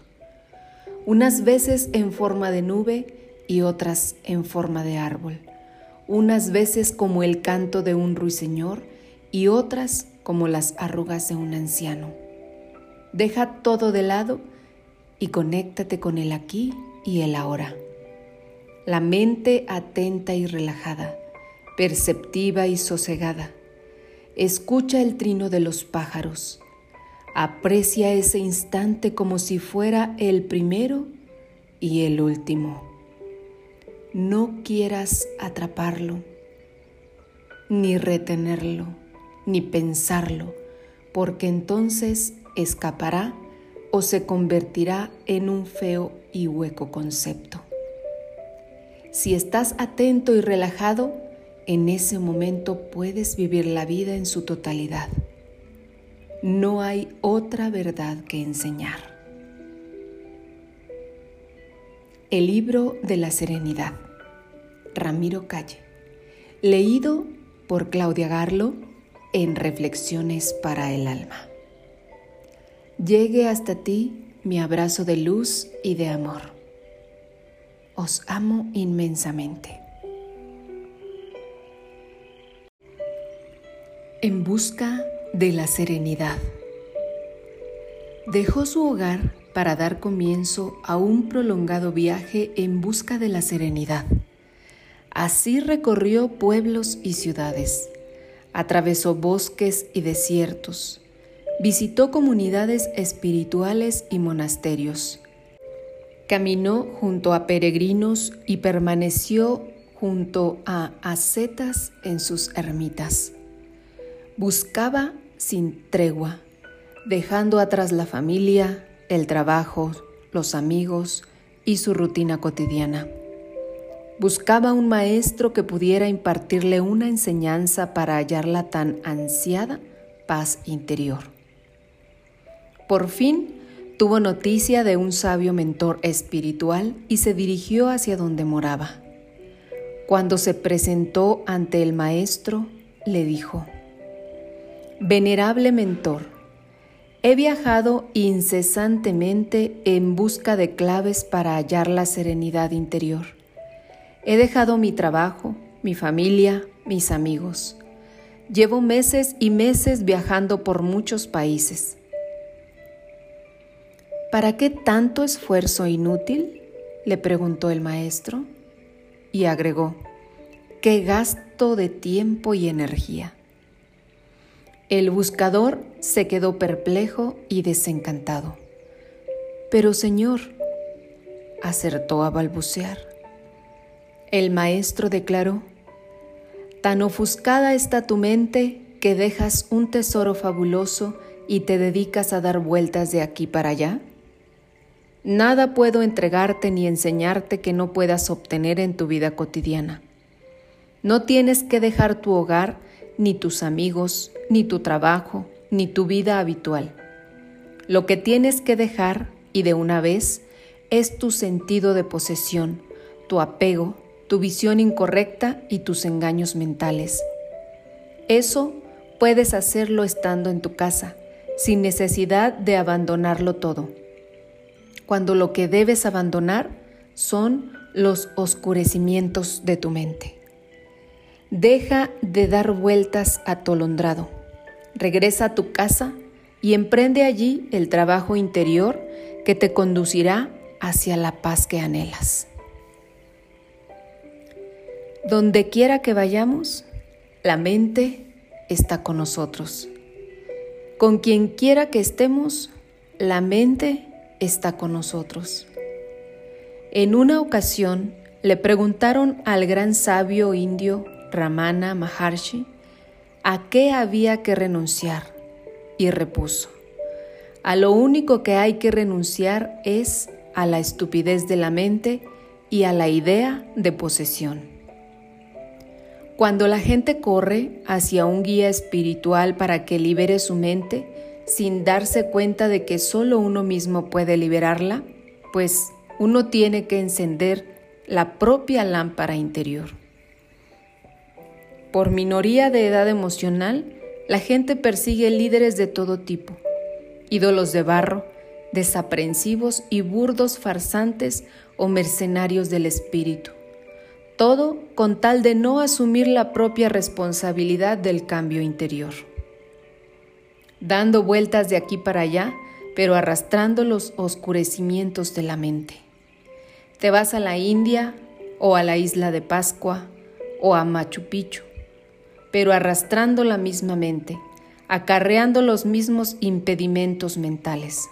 A: Unas veces en forma de nube y otras en forma de árbol. Unas veces como el canto de un ruiseñor y otras como las arrugas de un anciano. Deja todo de lado y conéctate con el aquí y el ahora. La mente atenta y relajada, perceptiva y sosegada. Escucha el trino de los pájaros. Aprecia ese instante como si fuera el primero y el último. No quieras atraparlo, ni retenerlo, ni pensarlo, porque entonces escapará o se convertirá en un feo y hueco concepto. Si estás atento y relajado, en ese momento puedes vivir la vida en su totalidad. No hay otra verdad que enseñar. El libro de la serenidad. Ramiro Calle. Leído por Claudia Garlo en Reflexiones para el Alma llegue hasta ti mi abrazo de luz y de amor. Os amo inmensamente. En busca de la serenidad. Dejó su hogar para dar comienzo a un prolongado viaje en busca de la serenidad. Así recorrió pueblos y ciudades, atravesó bosques y desiertos, Visitó comunidades espirituales y monasterios. Caminó junto a peregrinos y permaneció junto a ascetas en sus ermitas. Buscaba sin tregua, dejando atrás la familia, el trabajo, los amigos y su rutina cotidiana. Buscaba un maestro que pudiera impartirle una enseñanza para hallar la tan ansiada paz interior. Por fin tuvo noticia de un sabio mentor espiritual y se dirigió hacia donde moraba. Cuando se presentó ante el maestro, le dijo, Venerable mentor, he viajado incesantemente en busca de claves para hallar la serenidad interior. He dejado mi trabajo, mi familia, mis amigos. Llevo meses y meses viajando por muchos países. ¿Para qué tanto esfuerzo inútil? le preguntó el maestro y agregó, ¿qué gasto de tiempo y energía? El buscador se quedó perplejo y desencantado. Pero Señor, acertó a balbucear. El maestro declaró, tan ofuscada está tu mente que dejas un tesoro fabuloso y te dedicas a dar vueltas de aquí para allá. Nada puedo entregarte ni enseñarte que no puedas obtener en tu vida cotidiana. No tienes que dejar tu hogar, ni tus amigos, ni tu trabajo, ni tu vida habitual. Lo que tienes que dejar, y de una vez, es tu sentido de posesión, tu apego, tu visión incorrecta y tus engaños mentales. Eso puedes hacerlo estando en tu casa, sin necesidad de abandonarlo todo cuando lo que debes abandonar son los oscurecimientos de tu mente. Deja de dar vueltas atolondrado. Regresa a tu casa y emprende allí el trabajo interior que te conducirá hacia la paz que anhelas. Donde quiera que vayamos, la mente está con nosotros. Con quien quiera que estemos, la mente está con nosotros. En una ocasión le preguntaron al gran sabio indio Ramana Maharshi a qué había que renunciar y repuso, a lo único que hay que renunciar es a la estupidez de la mente y a la idea de posesión. Cuando la gente corre hacia un guía espiritual para que libere su mente, sin darse cuenta de que solo uno mismo puede liberarla, pues uno tiene que encender la propia lámpara interior. Por minoría de edad emocional, la gente persigue líderes de todo tipo, ídolos de barro, desaprensivos y burdos farsantes o mercenarios del espíritu. todo con tal de no asumir la propia responsabilidad del cambio interior. Dando vueltas de aquí para allá, pero arrastrando los oscurecimientos de la mente. Te vas a la India o a la isla de Pascua o a Machu Picchu, pero arrastrando la misma mente, acarreando los mismos impedimentos mentales.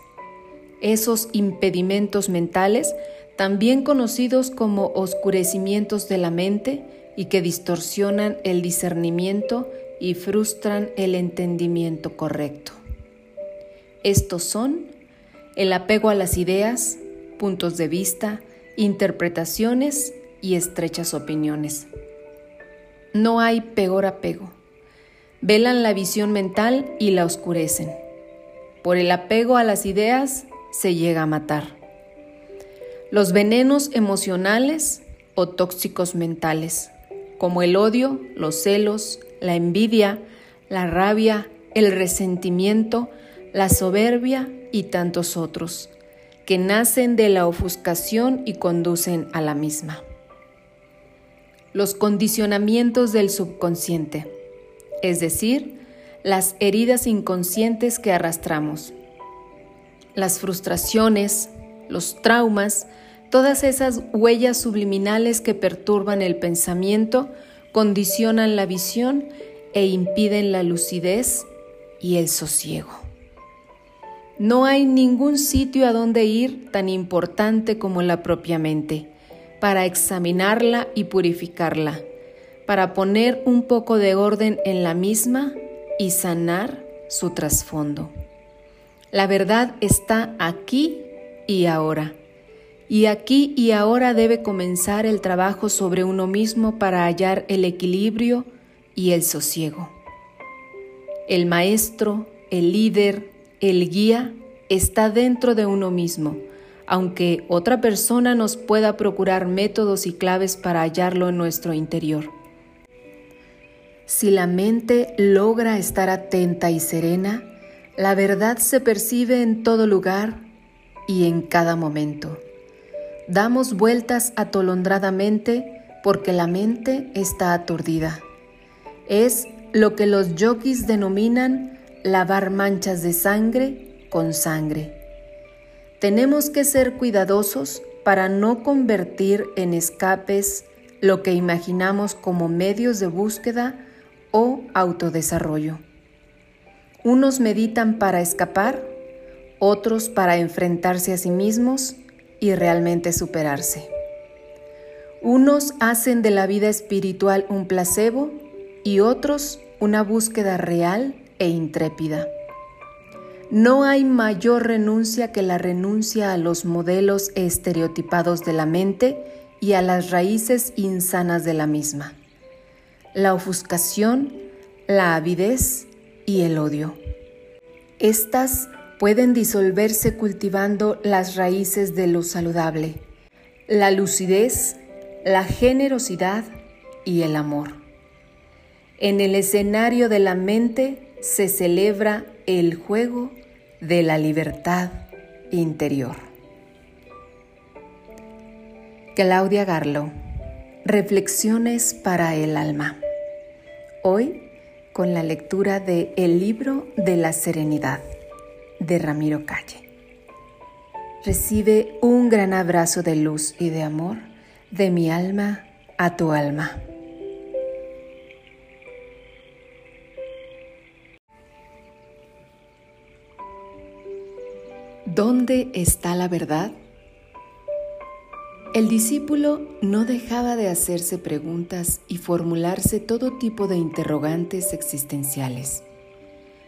A: Esos impedimentos mentales, también conocidos como oscurecimientos de la mente y que distorsionan el discernimiento y frustran el entendimiento correcto. Estos son el apego a las ideas, puntos de vista, interpretaciones y estrechas opiniones. No hay peor apego. Velan la visión mental y la oscurecen. Por el apego a las ideas se llega a matar. Los venenos emocionales o tóxicos mentales, como el odio, los celos, la envidia, la rabia, el resentimiento, la soberbia y tantos otros, que nacen de la ofuscación y conducen a la misma. Los condicionamientos del subconsciente, es decir, las heridas inconscientes que arrastramos, las frustraciones, los traumas, todas esas huellas subliminales que perturban el pensamiento, condicionan la visión e impiden la lucidez y el sosiego. No hay ningún sitio a donde ir tan importante como la propia mente, para examinarla y purificarla, para poner un poco de orden en la misma y sanar su trasfondo. La verdad está aquí y ahora. Y aquí y ahora debe comenzar el trabajo sobre uno mismo para hallar el equilibrio y el sosiego. El maestro, el líder, el guía está dentro de uno mismo, aunque otra persona nos pueda procurar métodos y claves para hallarlo en nuestro interior. Si la mente logra estar atenta y serena, la verdad se percibe en todo lugar y en cada momento. Damos vueltas atolondradamente porque la mente está aturdida. Es lo que los yogis denominan lavar manchas de sangre con sangre. Tenemos que ser cuidadosos para no convertir en escapes lo que imaginamos como medios de búsqueda o autodesarrollo. Unos meditan para escapar, otros para enfrentarse a sí mismos y realmente superarse. Unos hacen de la vida espiritual un placebo y otros una búsqueda real e intrépida. No hay mayor renuncia que la renuncia a los modelos estereotipados de la mente y a las raíces insanas de la misma. La ofuscación, la avidez y el odio. Estas pueden disolverse cultivando las raíces de lo saludable, la lucidez, la generosidad y el amor. En el escenario de la mente se celebra el juego de la libertad interior. Claudia Garlo, Reflexiones para el alma. Hoy con la lectura de El libro de la serenidad de Ramiro Calle. Recibe un gran abrazo de luz y de amor de mi alma a tu alma. ¿Dónde está la verdad? El discípulo no dejaba de hacerse preguntas y formularse todo tipo de interrogantes existenciales.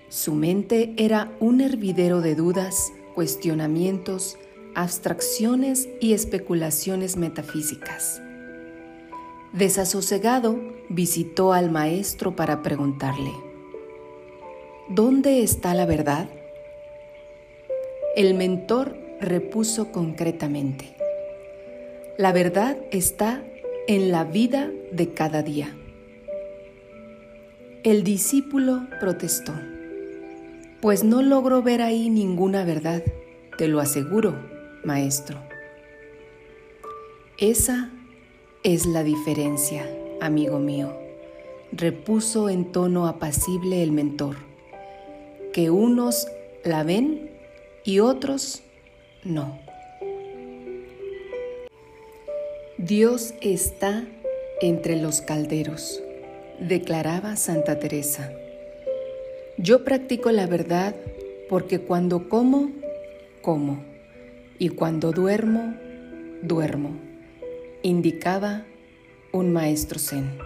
A: Su mente era un hervidero de dudas, cuestionamientos, abstracciones y especulaciones metafísicas. Desasosegado, visitó al maestro para preguntarle, ¿Dónde está la verdad? El mentor repuso concretamente, la verdad está en la vida de cada día. El discípulo protestó, pues no logro ver ahí ninguna verdad, te lo aseguro, maestro. Esa es la diferencia, amigo mío, repuso en tono apacible el mentor, que unos la ven y otros no. Dios está entre los calderos, declaraba Santa Teresa. Yo practico la verdad porque cuando como, como, y cuando duermo, duermo, indicaba un maestro zen.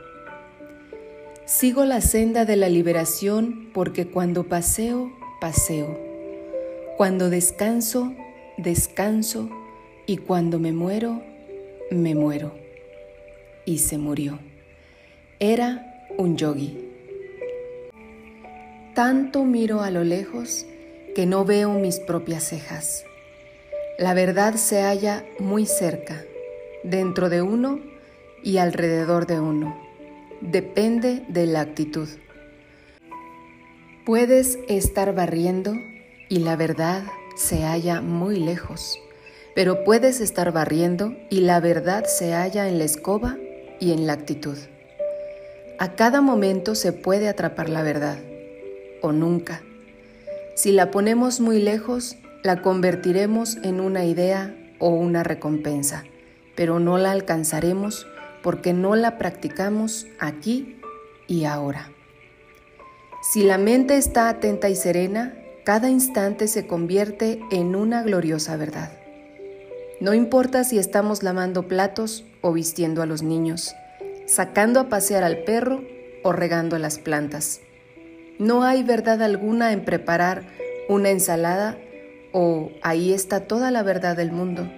A: Sigo la senda de la liberación porque cuando paseo, paseo. Cuando descanso, descanso. Y cuando me muero, me muero. Y se murió. Era un yogi. Tanto miro a lo lejos que no veo mis propias cejas. La verdad se halla muy cerca, dentro de uno y alrededor de uno. Depende de la actitud. Puedes estar barriendo y la verdad se halla muy lejos, pero puedes estar barriendo y la verdad se halla en la escoba y en la actitud. A cada momento se puede atrapar la verdad o nunca. Si la ponemos muy lejos, la convertiremos en una idea o una recompensa, pero no la alcanzaremos porque no la practicamos aquí y ahora. Si la mente está atenta y serena, cada instante se convierte en una gloriosa verdad. No importa si estamos lavando platos o vistiendo a los niños, sacando a pasear al perro o regando las plantas. No hay verdad alguna en preparar una ensalada o ahí está toda la verdad del mundo.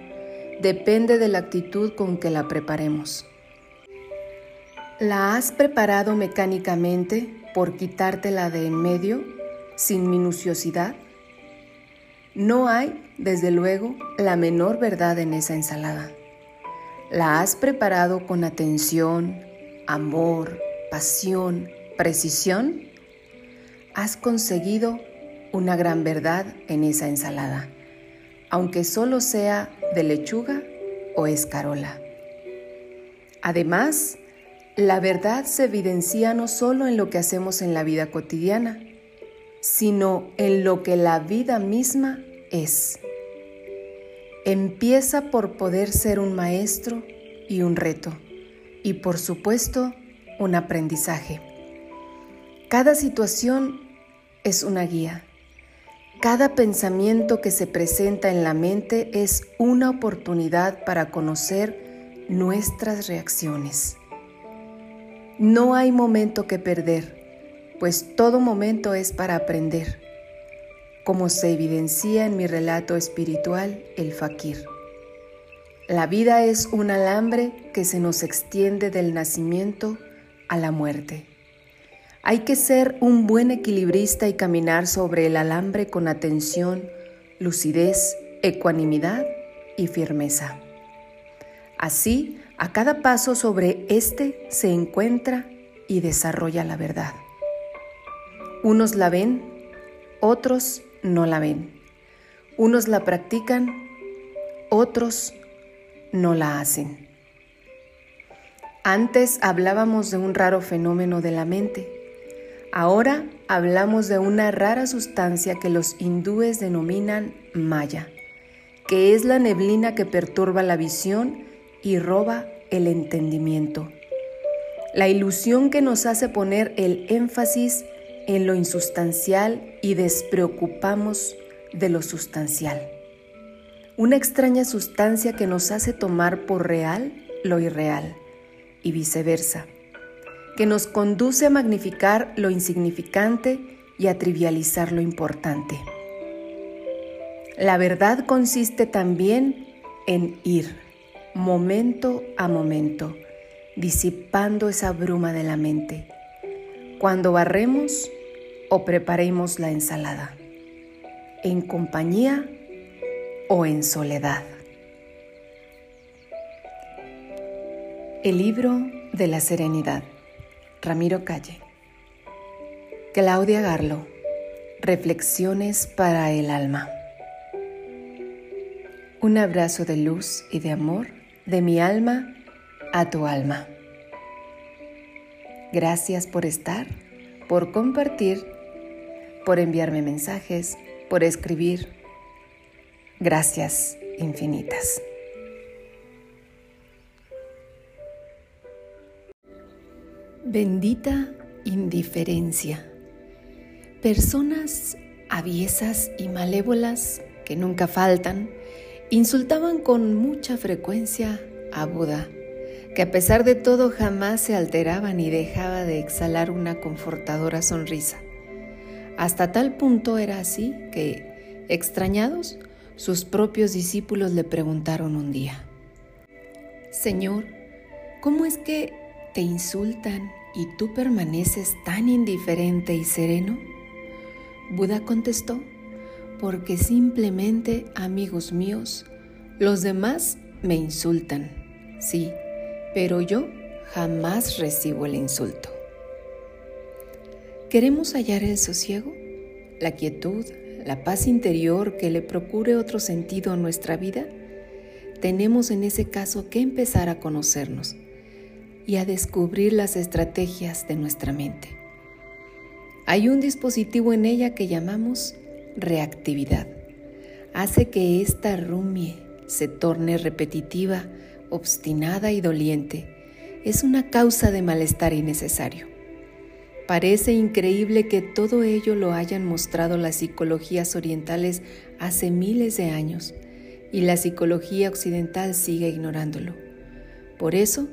A: Depende de la actitud con que la preparemos. ¿La has preparado mecánicamente por quitártela de en medio, sin minuciosidad? No hay, desde luego, la menor verdad en esa ensalada. ¿La has preparado con atención, amor, pasión, precisión? has conseguido una gran verdad en esa ensalada, aunque solo sea de lechuga o escarola. Además, la verdad se evidencia no solo en lo que hacemos en la vida cotidiana, sino en lo que la vida misma es. Empieza por poder ser un maestro y un reto, y por supuesto, un aprendizaje. Cada situación es una guía. Cada pensamiento que se presenta en la mente es una oportunidad para conocer nuestras reacciones. No hay momento que perder, pues todo momento es para aprender, como se evidencia en mi relato espiritual, el fakir. La vida es un alambre que se nos extiende del nacimiento a la muerte. Hay que ser un buen equilibrista y caminar sobre el alambre con atención, lucidez, ecuanimidad y firmeza. Así, a cada paso sobre este se encuentra y desarrolla la verdad. Unos la ven, otros no la ven. Unos la practican, otros no la hacen. Antes hablábamos de un raro fenómeno de la mente Ahora hablamos de una rara sustancia que los hindúes denominan maya, que es la neblina que perturba la visión y roba el entendimiento. La ilusión que nos hace poner el énfasis en lo insustancial y despreocupamos de lo sustancial. Una extraña sustancia que nos hace tomar por real lo irreal y viceversa que nos conduce a magnificar lo insignificante y a trivializar lo importante. La verdad consiste también en ir, momento a momento, disipando esa bruma de la mente, cuando barremos o preparemos la ensalada, en compañía o en soledad. El libro de la serenidad. Ramiro Calle. Claudia Garlo. Reflexiones para el alma. Un abrazo de luz y de amor de mi alma a tu alma. Gracias por estar, por compartir, por enviarme mensajes, por escribir. Gracias infinitas. Bendita indiferencia. Personas aviesas y malévolas que nunca faltan insultaban con mucha frecuencia a Buda, que a pesar de todo jamás se alteraba ni dejaba de exhalar una confortadora sonrisa. Hasta tal punto era así que, extrañados, sus propios discípulos le preguntaron un día, Señor, ¿cómo es que te insultan y tú permaneces tan indiferente y sereno? Buda contestó, porque simplemente, amigos míos, los demás me insultan, sí, pero yo jamás recibo el insulto. ¿Queremos hallar el sosiego, la quietud, la paz interior que le procure otro sentido a nuestra vida? Tenemos en ese caso que empezar a conocernos y a descubrir las estrategias de nuestra mente. Hay un dispositivo en ella que llamamos reactividad. Hace que esta rumie se torne repetitiva, obstinada y doliente. Es una causa de malestar innecesario. Parece increíble que todo ello lo hayan mostrado las psicologías orientales hace miles de años y la psicología occidental sigue ignorándolo. Por eso,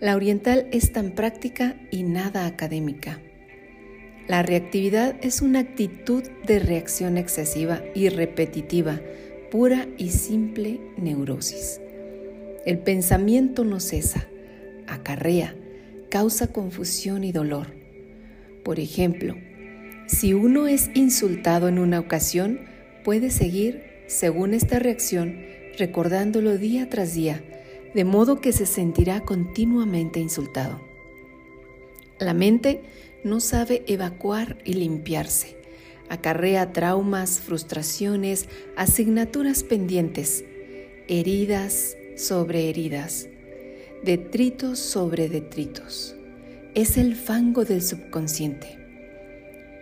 A: la oriental es tan práctica y nada académica. La reactividad es una actitud de reacción excesiva y repetitiva, pura y simple neurosis. El pensamiento no cesa, acarrea, causa confusión y dolor. Por ejemplo, si uno es insultado en una ocasión, puede seguir, según esta reacción, recordándolo día tras día, de modo que se sentirá continuamente insultado. La mente no sabe evacuar y limpiarse. Acarrea traumas, frustraciones, asignaturas pendientes, heridas sobre heridas, detritos sobre detritos. Es el fango del subconsciente.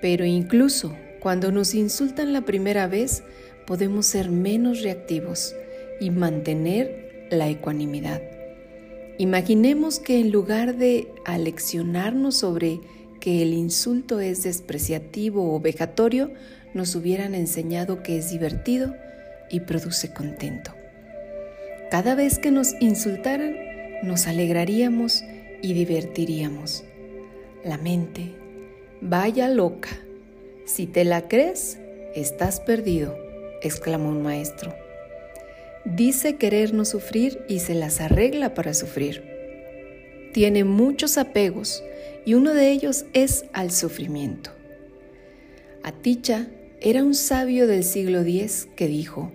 A: Pero incluso cuando nos insultan la primera vez, podemos ser menos reactivos y mantener la ecuanimidad. Imaginemos que en lugar de aleccionarnos sobre que el insulto es despreciativo o vejatorio, nos hubieran enseñado que es divertido y produce contento. Cada vez que nos insultaran, nos alegraríamos y divertiríamos. La mente, vaya loca, si te la crees, estás perdido, exclamó un maestro. Dice querer no sufrir y se las arregla para sufrir. Tiene muchos apegos, y uno de ellos es al sufrimiento. Aticha era un sabio del siglo X que dijo,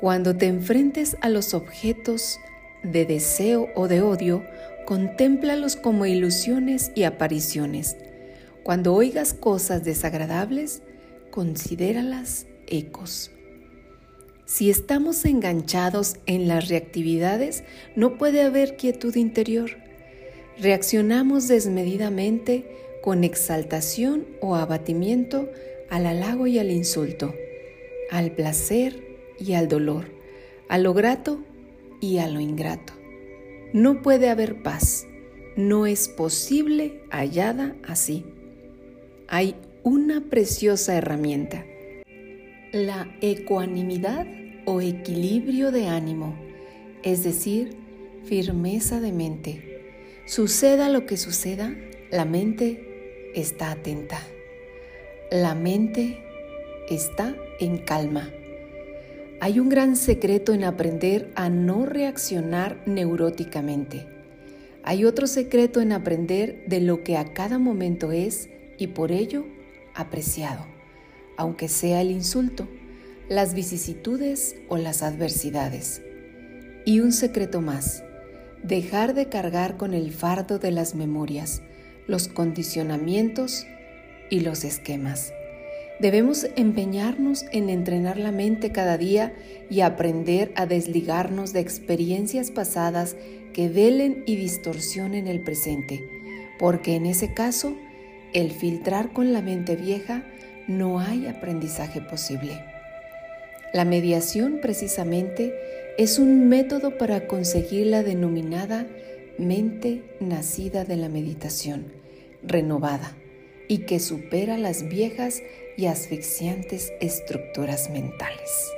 A: cuando te enfrentes a los objetos de deseo o de odio, contémplalos como ilusiones y apariciones. Cuando oigas cosas desagradables, considéralas ecos. Si estamos enganchados en las reactividades, no puede haber quietud interior reaccionamos desmedidamente con exaltación o abatimiento al halago y al insulto, al placer y al dolor, a lo grato y a lo ingrato. No puede haber paz, no es posible hallada así. Hay una preciosa herramienta, la ecuanimidad o equilibrio de ánimo, es decir, firmeza de mente Suceda lo que suceda, la mente está atenta. La mente está en calma. Hay un gran secreto en aprender a no reaccionar neuróticamente. Hay otro secreto en aprender de lo que a cada momento es y por ello apreciado, aunque sea el insulto, las vicisitudes o las adversidades. Y un secreto más dejar de cargar con el fardo de las memorias, los condicionamientos y los esquemas. Debemos empeñarnos en entrenar la mente cada día y aprender a desligarnos de experiencias pasadas que velen y distorsionen el presente, porque en ese caso, el filtrar con la mente vieja no hay aprendizaje posible. La mediación precisamente es un método para conseguir la denominada mente nacida de la meditación, renovada y que supera las viejas y asfixiantes estructuras mentales.